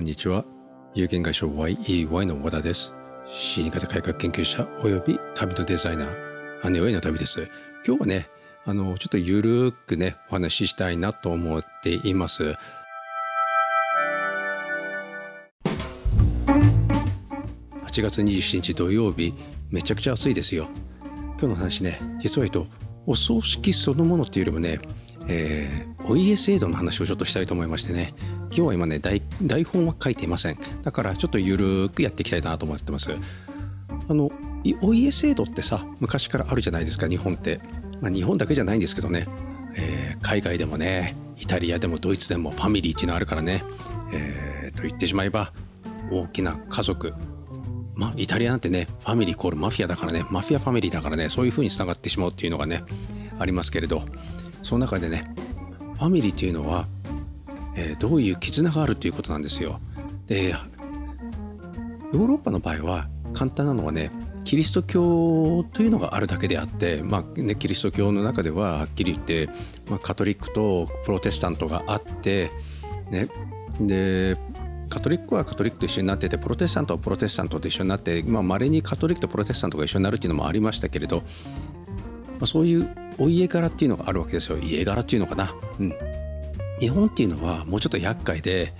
こんにちは。有限会社 YEY の和田です。死に方改革研究者および旅のデザイナー、姉上の旅です。今日はね、あの、ちょっとゆるーくね、お話ししたいなと思っています。8月27日土曜日、めちゃくちゃ暑いですよ。今日の話ね、実は言うと、お葬式そのものっていうよりもね、えー、お家制度の話をちょっとしたいと思いましてね、今日は今ね台、本は書いていません。だからちょっとゆるーくやっていきたいなと思ってます。あの、お家制度ってさ、昔からあるじゃないですか、日本って。まあ、日本だけじゃないんですけどね、えー、海外でもね、イタリアでもドイツでもファミリーっていうのあるからね、えー、と言ってしまえば、大きな家族、まあ、イタリアなんてね、ファミリーイコールマフィアだからね、マフィアファミリーだからね、そういう風につながってしまうっていうのがね、ありますけれど、その中でね、ファミリーというのは、えー、どういう絆があるということなんですよ。で、ヨーロッパの場合は簡単なのはね、キリスト教というのがあるだけであって、まあね、キリスト教の中でははっきり言って、まあ、カトリックとプロテスタントがあって、ね、でカトリックはカトリックと一緒になっててプロテスタントはプロテスタントと一緒になってまあ、稀にカトリックとプロテスタントが一緒になるっていうのもありましたけれど、まあ、そういうお家柄っていうのがあるわけですよ家柄っていうのかな。うん、日本っていうのはもうちょっと厄介で、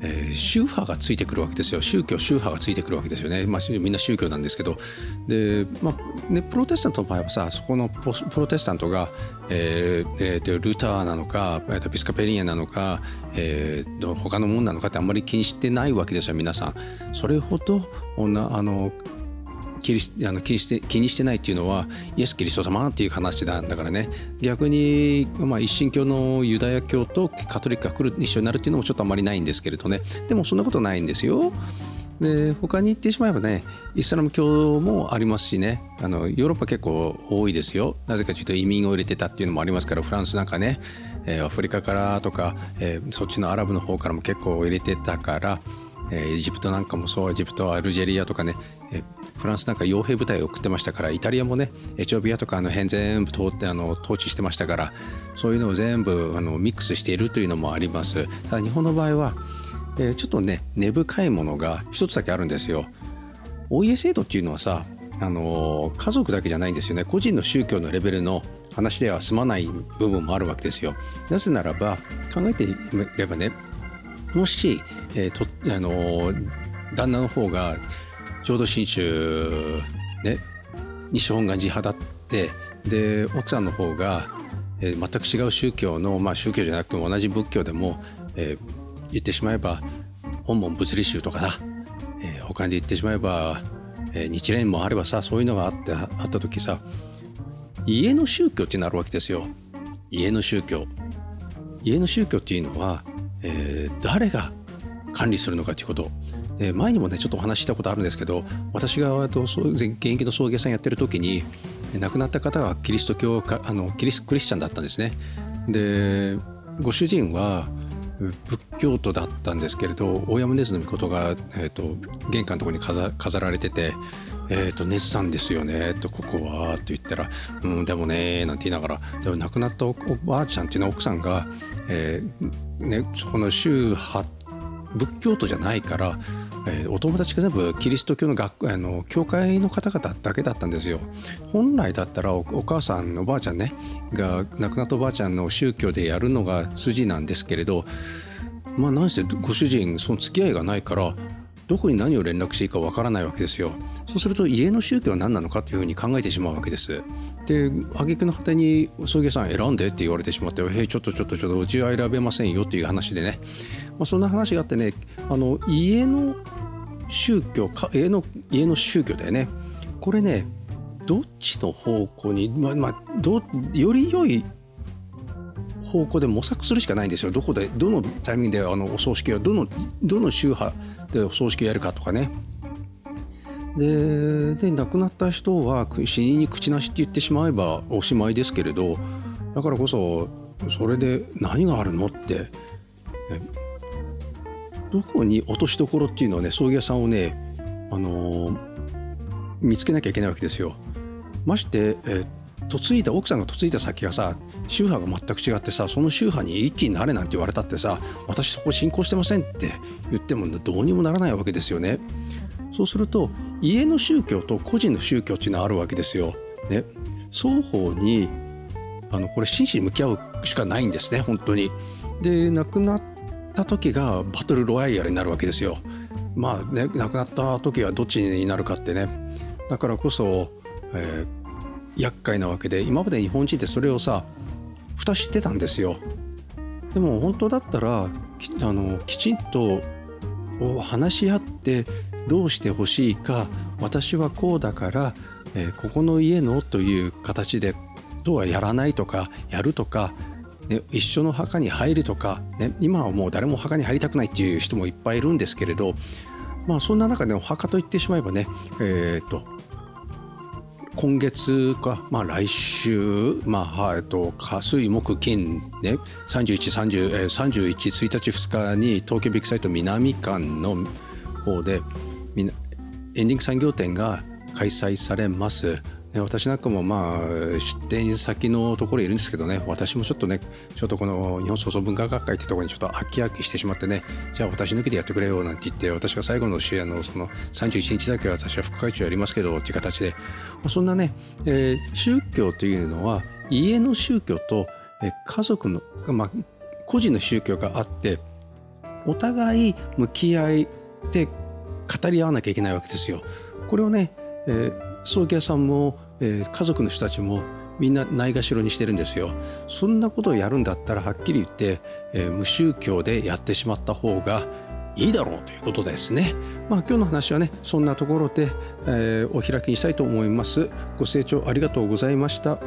えー、宗派がついてくるわけですよ。宗教宗派がついてくるわけですよね、まあ、みんな宗教なんですけど。で、まあね、プロテスタントの場合はさそこのプロテスタントが、えーえー、ルターなのかピスカペリアなのか、えー、他のもんなのかってあんまり気にしてないわけですよ皆さん。それほどあの気にあの気にして気にしてないっていうのはイエス・キリスト様っていう話なんだからね。逆に、まあ、一神教のユダヤ教とカトリックが来る一緒になるっていうのもちょっとあまりないんですけれどね。でもそんなことないんですよ。で他に言ってしまえばねイスラム教もありますしね。あのヨーロッパ結構多いですよ。なぜかというと移民を入れてたっていうのもありますからフランスなんかね、えー、アフリカからとか、えー、そっちのアラブの方からも結構入れてたからえー、エジプトなんかもそうエジプトアルジェリアとかね、え、フランスなんか傭兵部隊を送ってましたからイタリアもねエチオピアとかあの辺全部通ってあの統治してましたからそういうのを全部あのミックスしているというのもあります。ただ日本の場合は、えー、ちょっとね根深いものが一つだけあるんですよ。お家制度っていうのはさあの家族だけじゃないんですよね。個人の宗教のレベルの話では済まない部分もあるわけですよ。なぜならば考えてみればねもし、えー、とあの、旦那の方が浄土真宗ね西本願寺派だってで奥さんの方が、えー、全く違う宗教の、まあ、宗教じゃなくても同じ仏教でも、えー、言ってしまえば本門物理宗とかな、えー、他で言ってしまえば、えー、日蓮もあればさそういうのがあってあった時さ家の宗教ってなるわけですよ。家の宗教。家の宗教っていうのはえー、誰が管理するのかということ。で前にもねちょっとお話ししたことあるんですけど私が現役の送迎さんやってる時に亡くなった方はキリスト教かあのキリスクリスチャンだったんですね。でご主人は仏教徒だったんですけれど大山根津のことが、えーと、玄関のとこに飾飾られててえーと、熱さんですよねとここはと言ったら「うんでもね」なんて言いながらでも亡くなったおばあちゃんっていうのは奥さんが、えーね、そこの宗派仏教徒じゃないから、えー、お友達が全部キリスト教の学あの教会の方々だけだったんですよ。本来だったらお母さんおばあちゃんねが亡くなったおばあちゃんの宗教でやるのが筋なんですけれどまあ何してご主人その付き合いがないからどこに何を連絡していいかわからないわけですよ。そうすると家の宗教は何なのかというふうに考えてしまうわけです。で、挙句の果てに送迎さん選んでって言われてしまって、へい、ちょっとちょっとちょっとうちは選べませんよっていう話でね、まあ、そんな話があってね、あの家の宗教か家の家の宗教だよね。これね、どっちの方向に、まあ、まあ、どより良い方向で模索するしかないんですよ。どこで、どのタイミングであのお葬式を、どの、どの宗派でお葬式をやるかとかね。で、で亡くなった人は死にに口なしって言ってしまえばおしまいですけれど、だからこそ、それで何があるのって、どこに落としどころっていうのはね、葬儀屋さんをね、あのー、見つけなきゃいけないわけですよ。まして、えっ嫁いだ奥さんが嫁いだ先がさ宗派が全く違ってさその宗派に一気になれなんて言われたってさ私そこ信仰してませんって言ってもどうにもならないわけですよね。そうすると家の宗教と個人の宗教っていうのはあるわけですよ。ね、双方にあのこれ真摯に向き合うしかないんですね本当に。で亡くなった時がバトルロワイヤルになるわけですよ。まあね亡くなった時はどっちになるかってねだからこそ、えー、厄介なわけで今まで日本人ってそれをさ蓋してたんですよ。でも本当だったらあのきちんと話し合ってどうしてほしいか私はこうだから、えー、ここの家のという形でとはやらないとかやるとか、ね、一緒の墓に入るとか、ね、今はもう誰も墓に入りたくないっていう人もいっぱいいるんですけれどまあそんな中でお墓と言ってしまえばねえ、ー、と今月か、まあ、来週、まあえっと、火水木金ね31、30えー、31、1日、2日に東京ビッグサイト南館の方でエンディング産業展が開催されます。私なんかもまあ出店先のところにいるんですけどね私もちょっとねちょっとこの日本創造文化学会ってところにちょっと飽き飽きしてしまってねじゃあ私抜きでやってくれよなんて言って私が最後の試合のその31日だけは私は副会長やりますけどっていう形でそんなね、えー、宗教というのは家の宗教と家族の、まあ、個人の宗教があってお互い向き合いで語り合わなきゃいけないわけですよ。これをね、えー葬儀屋さんも、えー、家族の人たちもみんなないがしろにしてるんですよ。そんなことをやるんだったらはっきり言って、えー、無宗教でやってしまった方がいいだろうということですね。まあ今日の話はねそんなところで、えー、お開きにしたいと思います。ご清聴ありがとうございました。